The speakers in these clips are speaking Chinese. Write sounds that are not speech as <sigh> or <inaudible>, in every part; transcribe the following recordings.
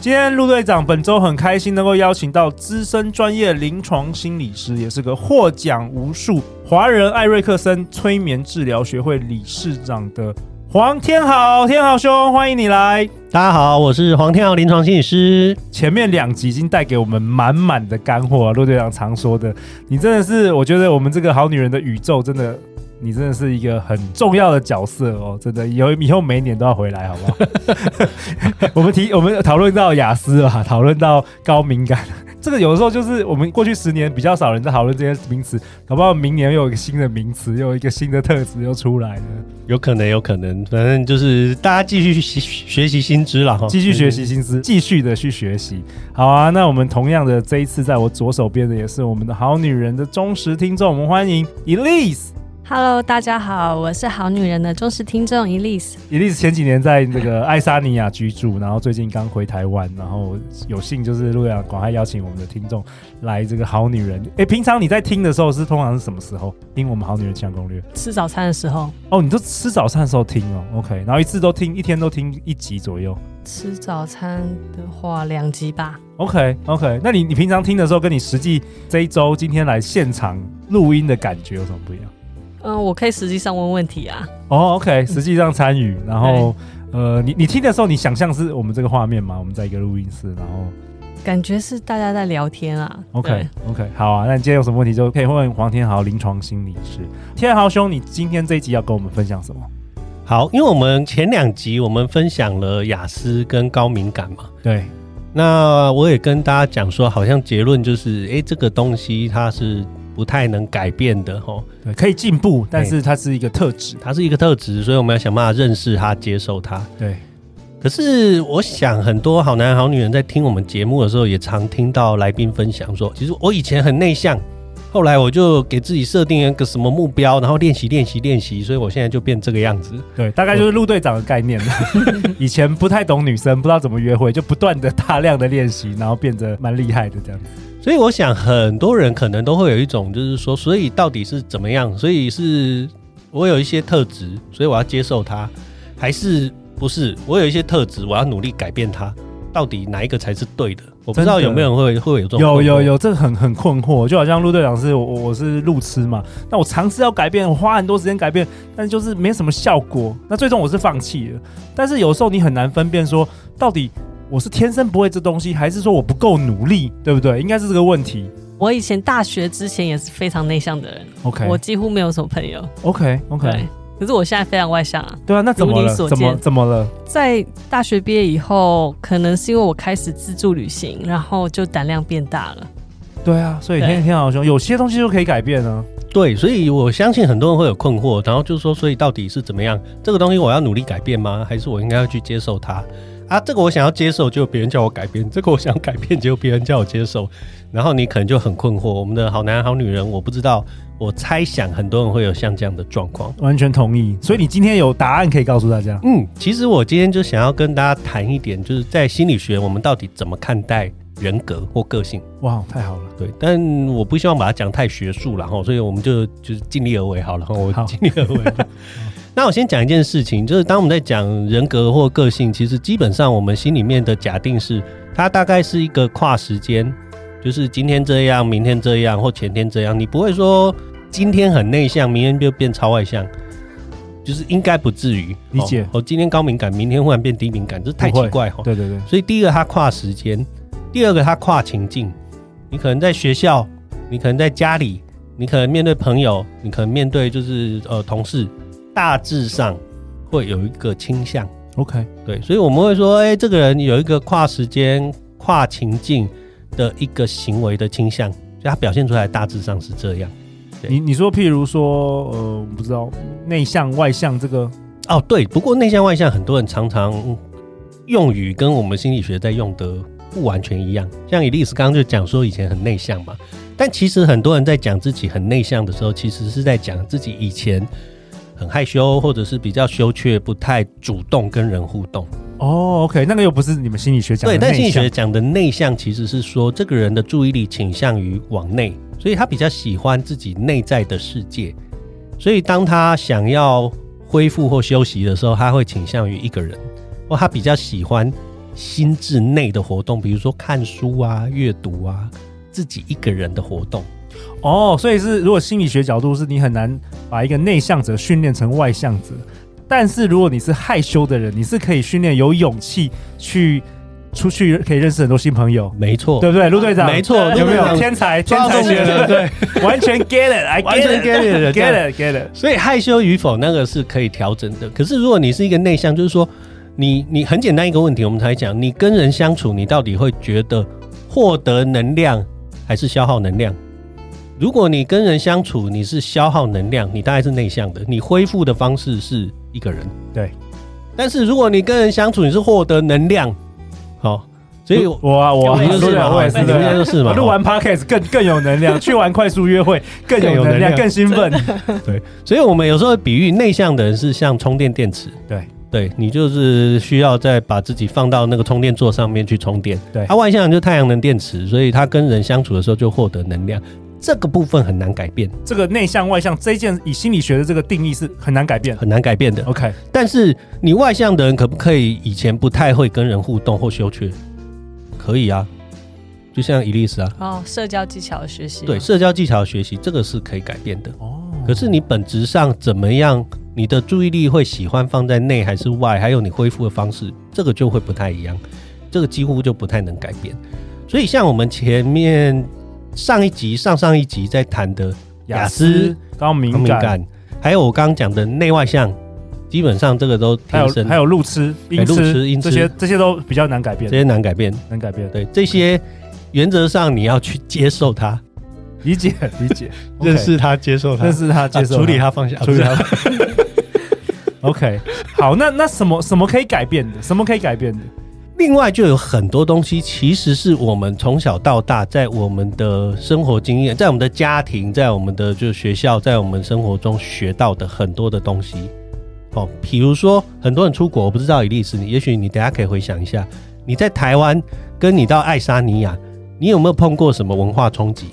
今天陆队长本周很开心能够邀请到资深专业临床心理师，也是个获奖无数华人艾瑞克森催眠治疗学会理事长的黄天豪。天豪兄，欢迎你来。大家好，我是黄天豪临床心理师。前面两集已经带给我们满满的干货，啊陆队长常说的，你真的是，我觉得我们这个好女人的宇宙真的。你真的是一个很重要的角色哦，真的，以后以后每年都要回来，好不好？<laughs> 我们提我们讨论到雅思啊，讨论到高敏感，<laughs> 这个有的时候就是我们过去十年比较少人在讨论这些名词，搞不好明年又有一个新的名词，又有一个新的特质又出来了，有可能，有可能，反正就是大家继续学学习新知了哈，继续学习新知，继续的去学习。好啊，那我们同样的这一次在我左手边的也是我们的好女人的忠实听众，我们欢迎 Elise。Hello，大家好，我是好女人的忠实听众 Elise。Elise 前几年在那个爱沙尼亚居住，然后最近刚回台湾，然后有幸就是陆阳广开邀请我们的听众来这个好女人。哎，平常你在听的时候是通常是什么时候听我们好女人情场攻略？吃早餐的时候。哦，你都吃早餐的时候听哦，OK，然后一次都听，一天都听一集左右。吃早餐的话，两集吧。Okay, okay, 那你你平常听的时候，跟你实际这一周今天来现场录音的感觉有什么不一样？嗯，我可以实际上问问题啊。哦，OK，实际上参与，然后，呃，你你听的时候，你想象是我们这个画面吗？我们在一个录音室，然后感觉是大家在聊天啊。OK，OK，好啊。那你今天有什么问题，就可以问黄天豪临床心理师。天豪兄，你今天这一集要跟我们分享什么？好，因为我们前两集我们分享了雅思跟高敏感嘛。对。那我也跟大家讲说，好像结论就是，哎，这个东西它是。不太能改变的吼，对，可以进步，但是它是一个特质，它是一个特质，所以我们要想办法认识它、接受它。对，可是我想很多好男、好女人在听我们节目的时候，也常听到来宾分享说，其实我以前很内向，后来我就给自己设定一个什么目标，然后练习、练习、练习，所以我现在就变这个样子。对，大概就是陆队长的概念。<laughs> 以前不太懂女生，不知道怎么约会，就不断的大量的练习，然后变得蛮厉害的这样子。所以我想，很多人可能都会有一种，就是说，所以到底是怎么样？所以是我有一些特质，所以我要接受它，还是不是？我有一些特质，我要努力改变它，到底哪一个才是对的？我不知道有没有人会会有这种有有有，这个很很困惑。就好像陆队长是我我是路痴嘛，那我尝试要改变，我花很多时间改变，但是就是没什么效果。那最终我是放弃了。但是有时候你很难分辨说，到底。我是天生不会这东西，还是说我不够努力，对不对？应该是这个问题。我以前大学之前也是非常内向的人，OK，我几乎没有什么朋友，OK OK。可是我现在非常外向啊。对啊，那怎么了？怎么怎么了？在大学毕业以后，可能是因为我开始自助旅行，然后就胆量变大了。对啊，所以天天好兄，有些东西就可以改变呢。对，所以我相信很多人会有困惑，然后就是说，所以到底是怎么样？这个东西我要努力改变吗？还是我应该要去接受它？啊，这个我想要接受，就别人叫我改变；这个我想改变，就别人叫我接受。然后你可能就很困惑。我们的好男、好女人，我不知道，我猜想很多人会有像这样的状况。完全同意。所以你今天有答案可以告诉大家？嗯，其实我今天就想要跟大家谈一点，就是在心理学，我们到底怎么看待人格或个性？哇，太好了。对，但我不希望把它讲太学术了哈，所以我们就就是尽力而为好了。我尽力而为。<laughs> 那我先讲一件事情，就是当我们在讲人格或个性，其实基本上我们心里面的假定是，它大概是一个跨时间，就是今天这样，明天这样，或前天这样。你不会说今天很内向，明天就变超外向，就是应该不至于。理解。我今天高敏感，明天忽然变低敏感，这太奇怪哈。对对对。所以第一个它跨时间，第二个它跨情境。你可能在学校，你可能在家里，你可能面对朋友，你可能面对就是呃同事。大致上会有一个倾向，OK，对，所以我们会说，哎、欸，这个人有一个跨时间、跨情境的一个行为的倾向，所以他表现出来大致上是这样。你你说，譬如说，呃，我不知道内向外向这个，哦，对，不过内向外向很多人常常用语跟我们心理学在用的不完全一样。像伊丽丝刚刚就讲说以前很内向嘛，但其实很多人在讲自己很内向的时候，其实是在讲自己以前很害羞，或者是比较羞怯，不太主动跟人互动。哦，OK，那个又不是你们心理学讲的。对，但心理学讲的内向其实是说这个人的注意力倾向于往内，所以他比较喜欢自己内在的世界。所以当他想要恢复或休息的时候，他会倾向于一个人，或他比较喜欢心智内的活动，比如说看书啊、阅读啊，自己一个人的活动。哦，所以是如果心理学角度是你很难把一个内向者训练成外向者。但是如果你是害羞的人，你是可以训练有勇气去出去，可以认识很多新朋友。没错，对不对，陆队长？没错，有没有天才？天才学的，对，完全 get it，I get it，get it，get it。所以害羞与否那个是可以调整的。可是如果你是一个内向，就是说你你很简单一个问题，我们才讲，你跟人相处，你到底会觉得获得能量还是消耗能量？如果你跟人相处，你是消耗能量，你大概是内向的，你恢复的方式是。一个人对，但是如果你跟人相处，你是获得能量，好，所以我啊，我就是我也是，你们就是嘛。录完 podcast 更更有能量，<laughs> 去玩快速约会更有能量，更兴奋。<laughs> 对，所以我们有时候比喻内向的人是像充电电池，对，对你就是需要再把自己放到那个充电座上面去充电。对，他外向人就太阳能电池，所以他跟人相处的时候就获得能量。这个部分很难改变。这个内向外向这一件，以心理学的这个定义是很难改变，很难改变的。OK，但是你外向的人可不可以以前不太会跟人互动或羞怯？可以啊，就像伊丽丝啊。哦，社交技巧的学习。对，社交技巧的学习，这个是可以改变的。哦。可是你本质上怎么样？你的注意力会喜欢放在内还是外？还有你恢复的方式，这个就会不太一样。这个几乎就不太能改变。所以像我们前面。上一集、上上一集在谈的雅思、高敏感，敏感。还有我刚刚讲的内外向，基本上这个都还有还有路痴、路痴、音痴，这些这些都比较难改变，这些难改变，难改变。对这些原则上你要去接受它，理解理解，认识他，接受他，认识他，接受它，处理他，放下，处理他。OK，好，那那什么什么可以改变的？什么可以改变的？另外就有很多东西，其实是我们从小到大，在我们的生活经验，在我们的家庭，在我们的就学校，在我们生活中学到的很多的东西。哦，比如说很多人出国，我不知道伊丽丝，你也许你等下可以回想一下，你在台湾跟你到爱沙尼亚，你有没有碰过什么文化冲击？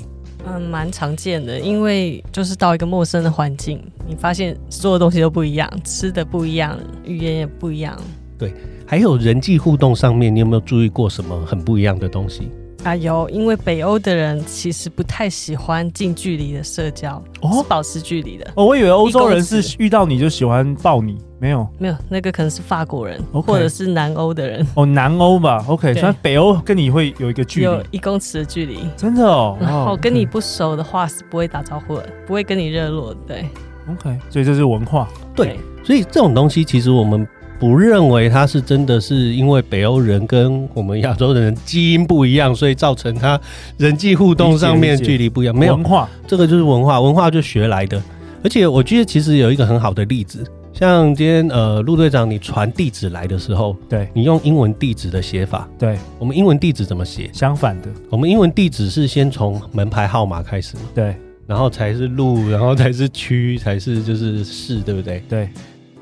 嗯，蛮常见的，因为就是到一个陌生的环境，你发现所有东西都不一样，吃的不一样，语言也不一样。对。还有人际互动上面，你有没有注意过什么很不一样的东西？啊，有，因为北欧的人其实不太喜欢近距离的社交，哦，是保持距离的。哦，我以为欧洲人是遇到你就喜欢抱你，没有，没有，那个可能是法国人，okay. 或者是南欧的人。哦，南欧吧，OK，所以北欧跟你会有一个距离，有一公尺的距离，真的哦。然后跟你不熟的话是不会打招呼的，不会跟你热络，对，OK，所以这是文化，对，所以这种东西其实我们。不认为他是真的是因为北欧人跟我们亚洲人基因不一样，所以造成他人际互动上面距离不一样。没有文化，这个就是文化，文化就学来的。而且我觉得其实有一个很好的例子，像今天呃陆队长你传地址来的时候，对你用英文地址的写法，对我们英文地址怎么写？相反的，我们英文地址是先从门牌号码开始，对，然后才是路，然后才是区，才是就是市，对不对？对。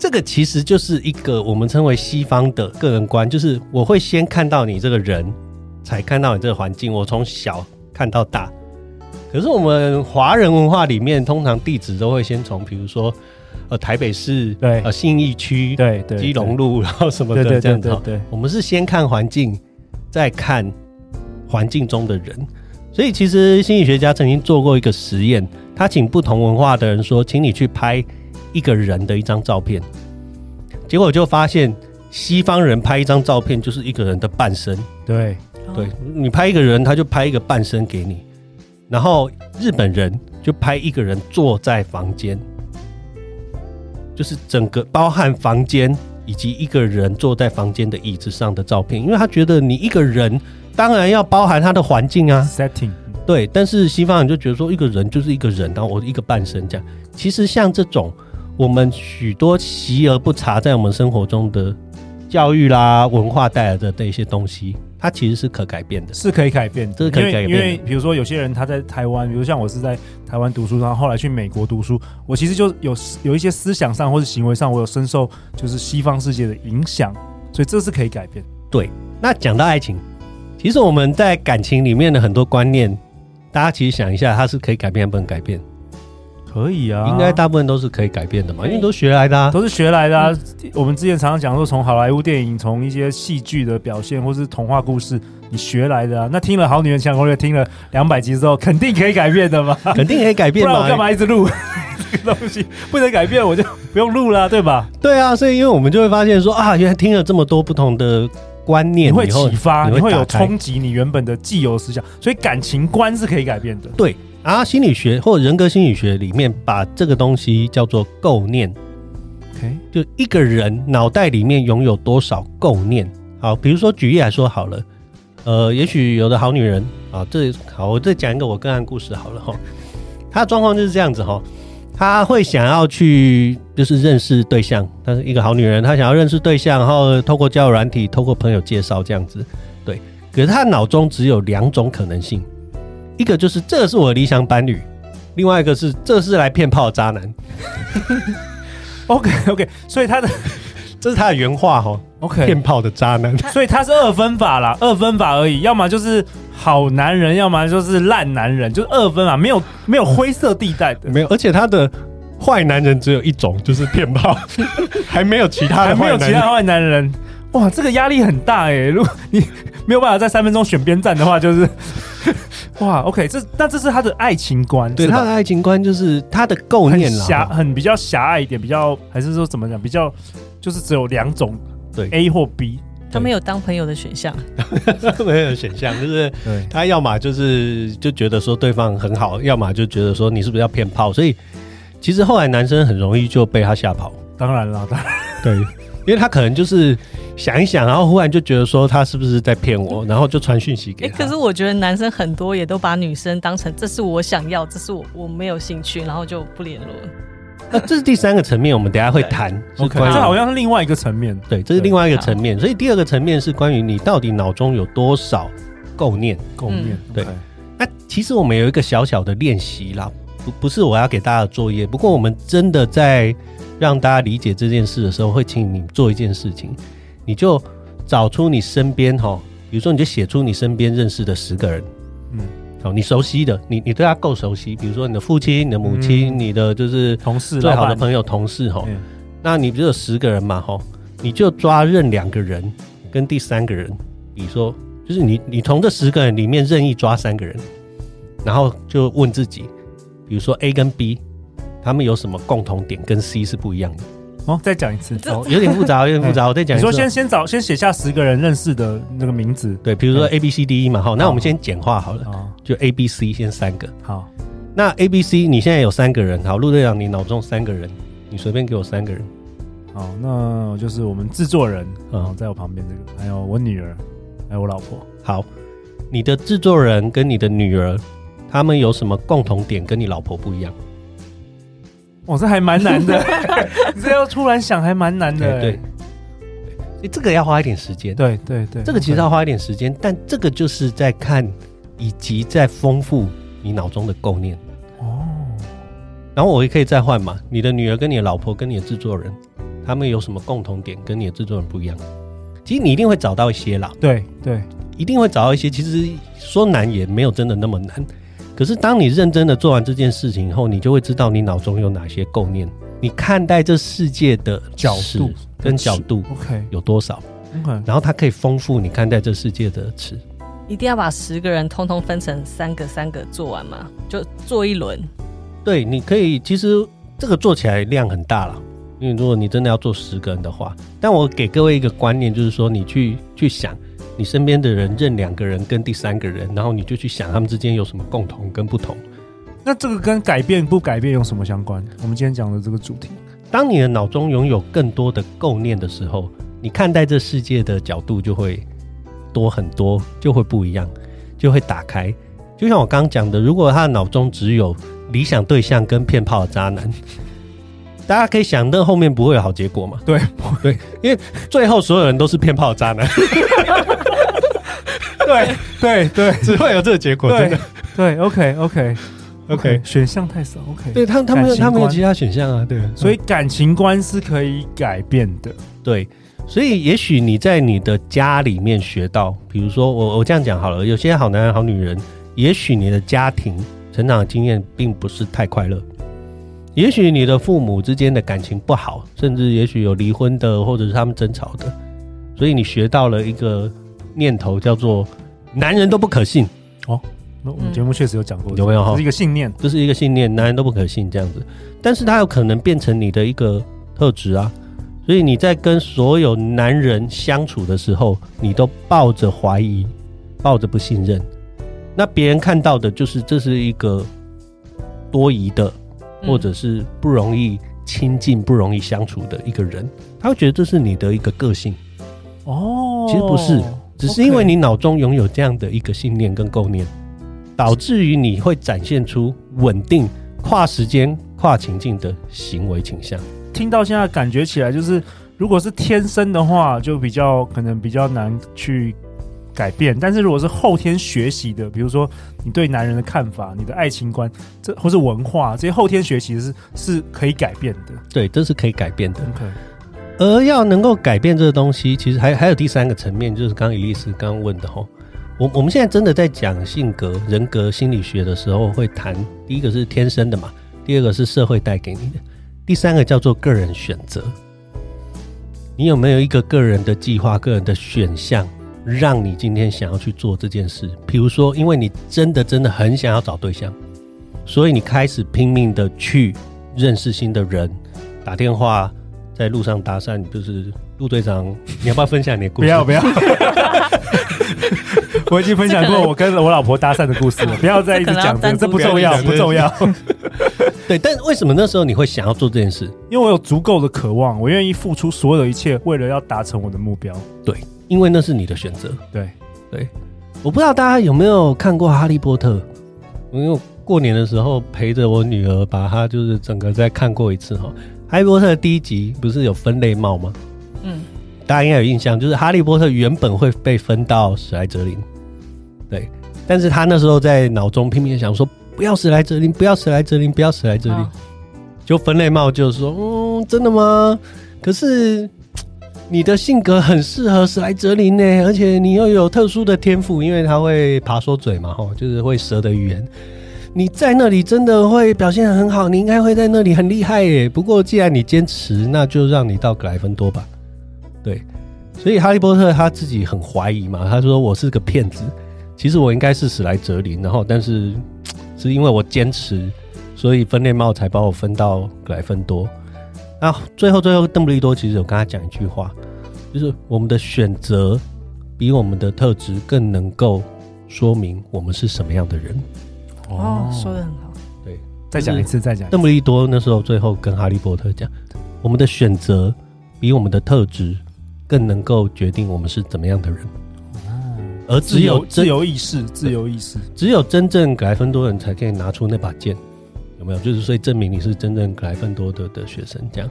这个其实就是一个我们称为西方的个人观，就是我会先看到你这个人，才看到你这个环境。我从小看到大，可是我们华人文化里面，通常地址都会先从，比如说呃台北市，对，呃信义区，对对，基隆路，然后什么的这样子。对，对，我们是先看环境，再看环境中的人。所以其实心理学家曾经做过一个实验，他请不同文化的人说，请你去拍。一个人的一张照片，结果就发现西方人拍一张照片就是一个人的半身。对，对你拍一个人，他就拍一个半身给你。然后日本人就拍一个人坐在房间，就是整个包含房间以及一个人坐在房间的椅子上的照片，因为他觉得你一个人当然要包含他的环境啊，setting。对，但是西方人就觉得说一个人就是一个人，然后我一个半身这样。其实像这种。我们许多习而不察在我们生活中的教育啦、文化带来的这一些东西，它其实是可改变的，是可以改变的，这是可以改变的。因为，因为比如说有些人他在台湾，比如像我是在台湾读书，然后后来去美国读书，我其实就有有一些思想上或者行为上，我有深受就是西方世界的影响，所以这是可以改变。对，那讲到爱情，其实我们在感情里面的很多观念，大家其实想一下，它是可以改变还不能改变？可以啊，应该大部分都是可以改变的嘛，因为都学来的，啊，都是学来的啊。嗯、我们之前常常讲说，从好莱坞电影，从一些戏剧的表现，或是童话故事，你学来的啊。那听了《好女人强攻略》听了两百集之后，肯定可以改变的嘛，肯定可以改变。不然我干嘛一直录这个东西？不能改变，我就不用录了，对吧？对啊，所以因为我们就会发现说啊，原来听了这么多不同的观念，你会启发，你会，你会有冲击你原本的既有思想，所以感情观是可以改变的。对。啊，心理学或者人格心理学里面把这个东西叫做构念。OK，就一个人脑袋里面拥有多少构念。好，比如说举例来说好了，呃，也许有的好女人啊，这好，我再讲一个我个案故事好了哈。她的状况就是这样子哈，她会想要去就是认识对象，她是一个好女人，她想要认识对象，然后透过交友软体，透过朋友介绍这样子，对。可是她脑中只有两种可能性。一个就是这是我的理想伴侣，另外一个是这是来骗炮的渣男。<laughs> OK OK，所以他的 <laughs> 这是他的原话哈。OK，骗炮的渣男，所以他是二分法啦，二分法而已，要么就是好男人，要么就是烂男人，就是二分啊，没有没有灰色地带的，没有。而且他的坏男人只有一种，就是骗炮，<laughs> 还没有其他的坏男人，还没有其他坏男人。哇，这个压力很大哎、欸，如果你没有办法在三分钟选边站的话，就是。<laughs> 哇，OK，这那这是他的爱情观，对他的爱情观就是他的构念啦，狭很比较狭隘一点，比较还是说怎么讲，比较就是只有两种，对。A 或 B，他没有当朋友的选项，<laughs> 没有选项，就是他要么就是就觉得说对方很好，要么就觉得说你是不是要骗炮，所以其实后来男生很容易就被他吓跑，当然了，当然。对，因为他可能就是。想一想，然后忽然就觉得说他是不是在骗我，然后就传讯息给他。欸，可是我觉得男生很多也都把女生当成这是我想要，这是我我没有兴趣，然后就不联络。那这是第三个层面，我们等下会谈。OK，这好像是另外一个层面。对，这是另外一个层面。所以第二个层面是关于你到底脑中有多少构念。构念。嗯、对。那其实我们有一个小小的练习啦，不不是我要给大家的作业，不过我们真的在让大家理解这件事的时候，会请你做一件事情。你就找出你身边哈，比如说你就写出你身边认识的十个人，嗯，好，你熟悉的，你你对他够熟悉，比如说你的父亲、你的母亲、嗯、你的就是同事、最好的朋友、同事哈，那你不就有十个人嘛哈，你就抓任两个人跟第三个人，比如说就是你你从这十个人里面任意抓三个人，然后就问自己，比如说 A 跟 B 他们有什么共同点跟 C 是不一样的。哦，再讲一次，哦，有点复杂，<laughs> 有点复杂。我再讲一次，你说先先找，先写下十个人认识的那个名字，对，比如说 A B C D E 嘛，好，那我们先简化好了，就 A B C 先三个，好，那 A B C 你现在有三个人，好，陆队长，你脑中三个人，你随便给我三个人，好，那就是我们制作人，嗯，在我旁边这个，还有我女儿，还有我老婆，好，你的制作人跟你的女儿，他们有什么共同点跟你老婆不一样？我、哦、这还蛮难的，你 <laughs> 这要突然想还蛮难的。对，对，这个要花一点时间。对对对，这个其实要花一点时间，但这个就是在看以及在丰富你脑中的构念。哦。然后我也可以再换嘛，你的女儿跟你的老婆跟你的制作人，他们有什么共同点跟你的制作人不一样？其实你一定会找到一些啦。对对，一定会找到一些。其实说难也没有真的那么难。可是，当你认真的做完这件事情以后，你就会知道你脑中有哪些构念，你看待这世界的角度跟角度，OK，有多少？OK，然后它可以丰富你看待这世界的词。一定要把十个人通通分成三个三个做完吗？就做一轮？对，你可以。其实这个做起来量很大了，因为如果你真的要做十个人的话，但我给各位一个观念，就是说你去去想。你身边的人认两个人跟第三个人，然后你就去想他们之间有什么共同跟不同。那这个跟改变不改变有什么相关？我们今天讲的这个主题，当你的脑中拥有更多的构念的时候，你看待这世界的角度就会多很多，就会不一样，就会打开。就像我刚刚讲的，如果他的脑中只有理想对象跟骗炮的渣男，大家可以想，那后面不会有好结果嘛？对对，因为最后所有人都是骗炮渣男。<laughs> 对对对，只会有这个结果。真的，对，OK OK OK，选项太少。OK，对他他们他没有其他选项啊。对，所以感情观是可以改变的。对，所以也许你在你的家里面学到，比如说我我这样讲好了，有些好男人好女人，也许你的家庭成长的经验并不是太快乐。也许你的父母之间的感情不好，甚至也许有离婚的，或者是他们争吵的，所以你学到了一个念头，叫做“男人都不可信”。哦，那我们节目确实有讲过，有没有？这是一个信念，这是一个信念，男人都不可信这样子。但是它有可能变成你的一个特质啊，所以你在跟所有男人相处的时候，你都抱着怀疑，抱着不信任，那别人看到的就是这是一个多疑的。或者是不容易亲近、不容易相处的一个人，他会觉得这是你的一个个性。哦，其实不是，只是因为你脑中拥有这样的一个信念跟构念，导致于你会展现出稳定、跨时间、跨情境的行为倾向。听到现在感觉起来，就是如果是天生的话，就比较可能比较难去。改变，但是如果是后天学习的，比如说你对男人的看法、你的爱情观，这或是文化这些后天学习是是可以改变的。对，这是可以改变的。OK，而要能够改变这个东西，其实还还有第三个层面，就是刚刚伊莉丝刚刚问的齁。我我们现在真的在讲性格、人格心理学的时候，会谈第一个是天生的嘛，第二个是社会带给你的，第三个叫做个人选择。你有没有一个个人的计划、个人的选项？让你今天想要去做这件事，比如说，因为你真的真的很想要找对象，所以你开始拼命的去认识新的人，打电话，在路上搭讪。就是陆队长，你要不要分享你的故事？不要不要，<laughs> <laughs> 我已经分享过我跟我老婆搭讪的故事了，不要再一直讲这个，这不重要，不重要。<laughs> 对，但为什么那时候你会想要做这件事？因为我有足够的渴望，我愿意付出所有的一切，为了要达成我的目标。对。因为那是你的选择，对对，我不知道大家有没有看过《哈利波特》，因为过年的时候陪着我女儿，把她就是整个再看过一次哈。《哈利波特》第一集不是有分类帽吗？嗯，大家应该有印象，就是哈利波特原本会被分到史莱哲林，对，但是他那时候在脑中拼命想说，不要史莱哲林，不要史莱哲林，不要史莱哲林，就分类帽就是说，嗯，真的吗？可是。你的性格很适合史莱哲林呢，而且你又有特殊的天赋，因为他会爬缩嘴嘛，吼，就是会蛇的语言。你在那里真的会表现得很好，你应该会在那里很厉害耶。不过既然你坚持，那就让你到格莱芬多吧。对，所以哈利波特他自己很怀疑嘛，他说我是个骗子，其实我应该是史莱哲林，然后但是是因为我坚持，所以分类帽才把我分到格莱芬多。那最后，最后，邓布利多其实有跟他讲一句话，就是我们的选择比我们的特质更能够说明我们是什么样的人。哦，说的很好。对，再讲一次，再讲。邓布利多那时候最后跟哈利波特讲，我们的选择比我们的特质更能够决定我们是怎么样的人。哦，而只有自由意识，自由意识，只有真正格莱芬多人才可以拿出那把剑。有没有？就是所以证明你是真正格莱芬多的的学生，这样。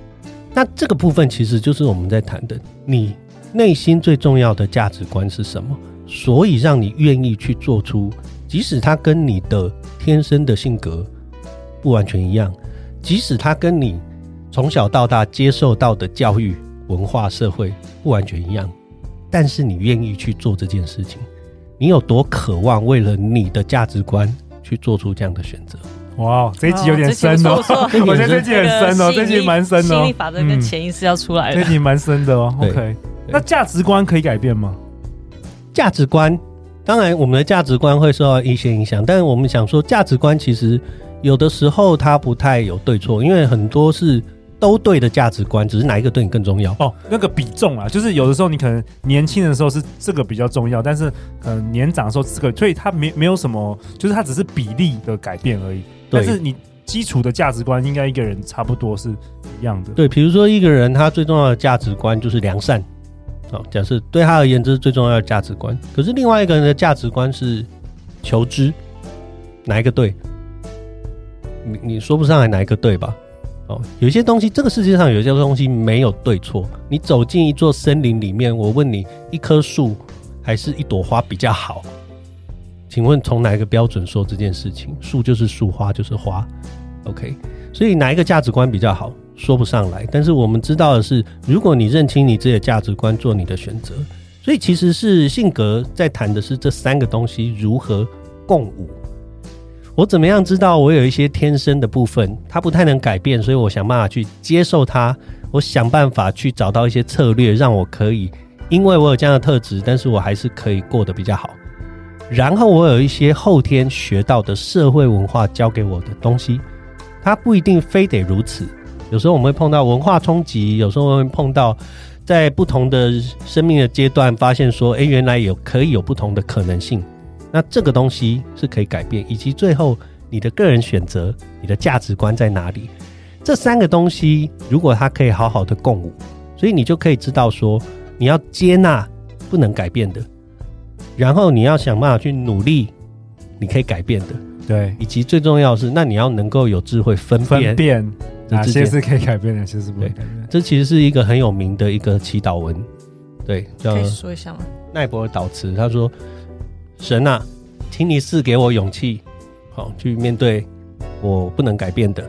那这个部分其实就是我们在谈的，你内心最重要的价值观是什么？所以让你愿意去做出，即使他跟你的天生的性格不完全一样，即使他跟你从小到大接受到的教育、文化、社会不完全一样，但是你愿意去做这件事情，你有多渴望为了你的价值观去做出这样的选择？哇，这一集有点深哦！<laughs> 我觉得这集很深哦，这集蛮深的。心理法则跟潜意识要出来了，这集蛮深的哦。OK，那价值观可以改变吗？价值观，当然我们的价值观会受到一些影响，但是我们想说，价值观其实有的时候它不太有对错，因为很多是。都对的价值观，只是哪一个对你更重要？哦，那个比重啊，就是有的时候你可能年轻的时候是这个比较重要，但是可能年长的时候这个，所以它没没有什么，就是它只是比例的改变而已。但是你基础的价值观应该一个人差不多是一样的。对，比如说一个人他最重要的价值观就是良善，哦，假设对他而言这是最重要的价值观。可是另外一个人的价值观是求知，哪一个对？你你说不上来哪一个对吧？有些东西，这个世界上有些东西没有对错。你走进一座森林里面，我问你，一棵树还是一朵花比较好？请问从哪一个标准说这件事情？树就是树，花就是花。OK，所以哪一个价值观比较好，说不上来。但是我们知道的是，如果你认清你自己的价值观，做你的选择，所以其实是性格在谈的是这三个东西如何共舞。我怎么样知道我有一些天生的部分，它不太能改变，所以我想办法去接受它。我想办法去找到一些策略，让我可以，因为我有这样的特质，但是我还是可以过得比较好。然后我有一些后天学到的社会文化教给我的东西，它不一定非得如此。有时候我们会碰到文化冲击，有时候会碰到在不同的生命的阶段，发现说，诶，原来有可以有不同的可能性。那这个东西是可以改变，以及最后你的个人选择，你的价值观在哪里？这三个东西，如果它可以好好的共舞，所以你就可以知道说，你要接纳不能改变的，然后你要想办法去努力，你可以改变的，对，以及最重要的是，那你要能够有智慧分辨，分辨哪些是可以改变的，哪些是不可以改变。这其实是一个很有名的一个祈祷文，对，叫可以说一下吗？奈博尔导词，他说。神啊，请你赐给我勇气，好去面对我不能改变的，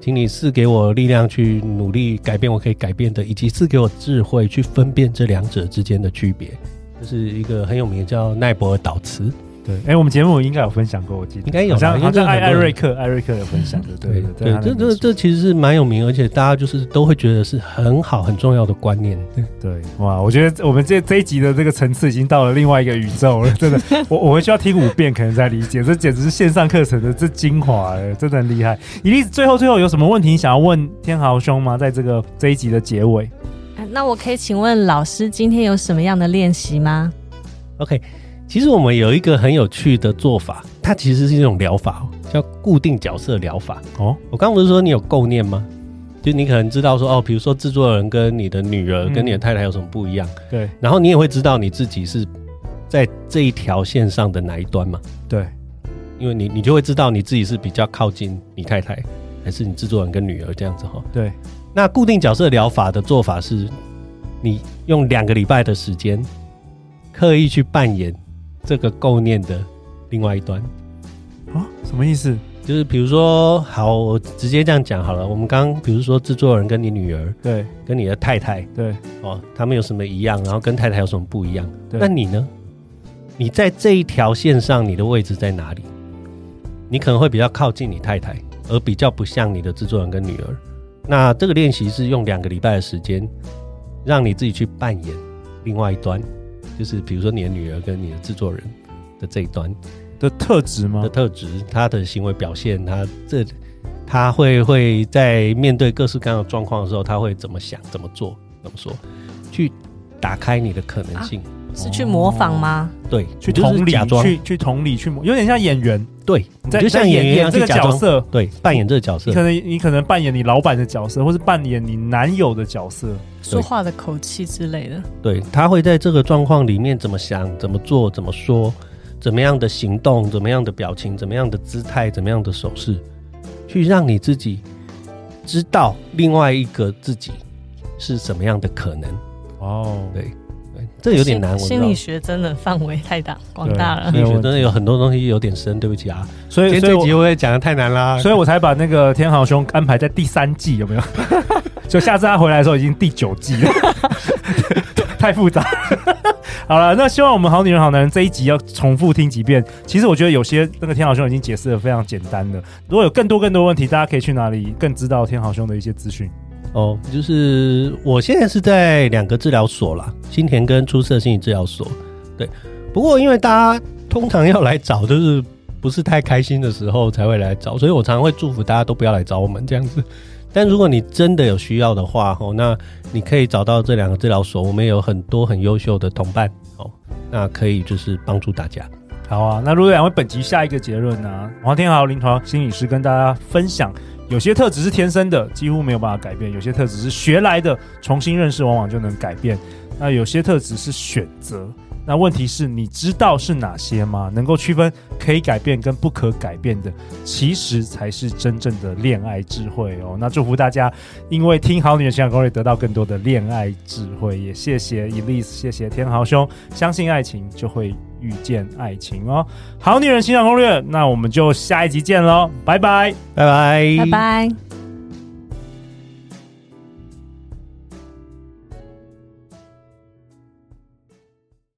请你赐给我力量去努力改变我可以改变的，以及赐给我智慧去分辨这两者之间的区别。这是一个很有名的叫奈博尔导词。对，哎、欸，我们节目应该有分享过，我记得应该有，好像好像艾艾瑞克，艾瑞克有分享的，对对这这这其实是蛮有名，而且大家就是都会觉得是很好很重要的观念。对 <laughs> 对，哇，我觉得我们这这一集的这个层次已经到了另外一个宇宙了，<laughs> 真的，<laughs> 我我会需要听五遍可能才理解，这简直是线上课程的这精华，真的很厉害。伊莉丝，最后最后有什么问题想要问天豪兄吗？在这个这一集的结尾，那我可以请问老师今天有什么样的练习吗？OK。其实我们有一个很有趣的做法，它其实是一种疗法，叫固定角色疗法。哦，我刚刚不是说你有构念吗？就你可能知道说，哦，比如说制作人跟你的女儿跟你的太太有什么不一样？嗯、对。然后你也会知道你自己是在这一条线上的哪一端嘛？对。因为你你就会知道你自己是比较靠近你太太，还是你制作人跟女儿这样子哈？对。那固定角色疗法的做法是，你用两个礼拜的时间，刻意去扮演。这个构念的另外一端啊，什么意思？就是比如说，好，我直接这样讲好了。我们刚刚比如说，制作人跟你女儿，对，跟你的太太，对，哦，他们有什么一样？然后跟太太有什么不一样？那你呢？你在这一条线上，你的位置在哪里？你可能会比较靠近你太太，而比较不像你的制作人跟女儿。那这个练习是用两个礼拜的时间，让你自己去扮演另外一端。就是比如说你的女儿跟你的制作人的这一端的特质吗？的特质，他的行为表现，他这他会会在面对各式各样的状况的时候，他会怎么想、怎么做、怎么说，去打开你的可能性，啊、是去模仿吗？哦、对，去同理，去去同理，去模，有点像演员。对，你就像演员这个角色，对，扮演这个角色。你可能你可能扮演你老板的角色，或是扮演你男友的角色，说话的口气之类的。对，他会在这个状况里面怎么想、怎么做、怎么说、怎么样的行动、怎么样的表情、怎么样的姿态、怎么样的手势，去让你自己知道另外一个自己是什么样的可能。哦，对。这有点难，心理学真的范围太大广大了。心理学真的有很多东西有点深，对不起啊。所以所以这集我也讲的太难啦，所以我才把那个天豪兄安排在第三季，有没有？就下次他回来的时候已经第九季了，太复杂。好了，那希望我们好女人好男人这一集要重复听几遍。其实我觉得有些那个天豪兄已经解释的非常简单了。如果有更多更多问题，大家可以去哪里更知道天豪兄的一些资讯？哦，就是我现在是在两个治疗所啦，新田跟出色心理治疗所。对，不过因为大家通常要来找，就是不是太开心的时候才会来找，所以我常常会祝福大家都不要来找我们这样子。但如果你真的有需要的话，哦，那你可以找到这两个治疗所，我们有很多很优秀的同伴，哦，那可以就是帮助大家。好啊，那如果两位本集下一个结论呢、黄天豪临床心理师跟大家分享。有些特质是天生的，几乎没有办法改变；有些特质是学来的，重新认识往往就能改变。那有些特质是选择，那问题是你知道是哪些吗？能够区分可以改变跟不可改变的，其实才是真正的恋爱智慧哦。那祝福大家，因为听好女人情感攻略得到更多的恋爱智慧。也谢谢 Elise，谢谢天豪兄，相信爱情就会遇见爱情哦。好女人情感攻略，那我们就下一集见喽，拜拜，拜拜，拜拜。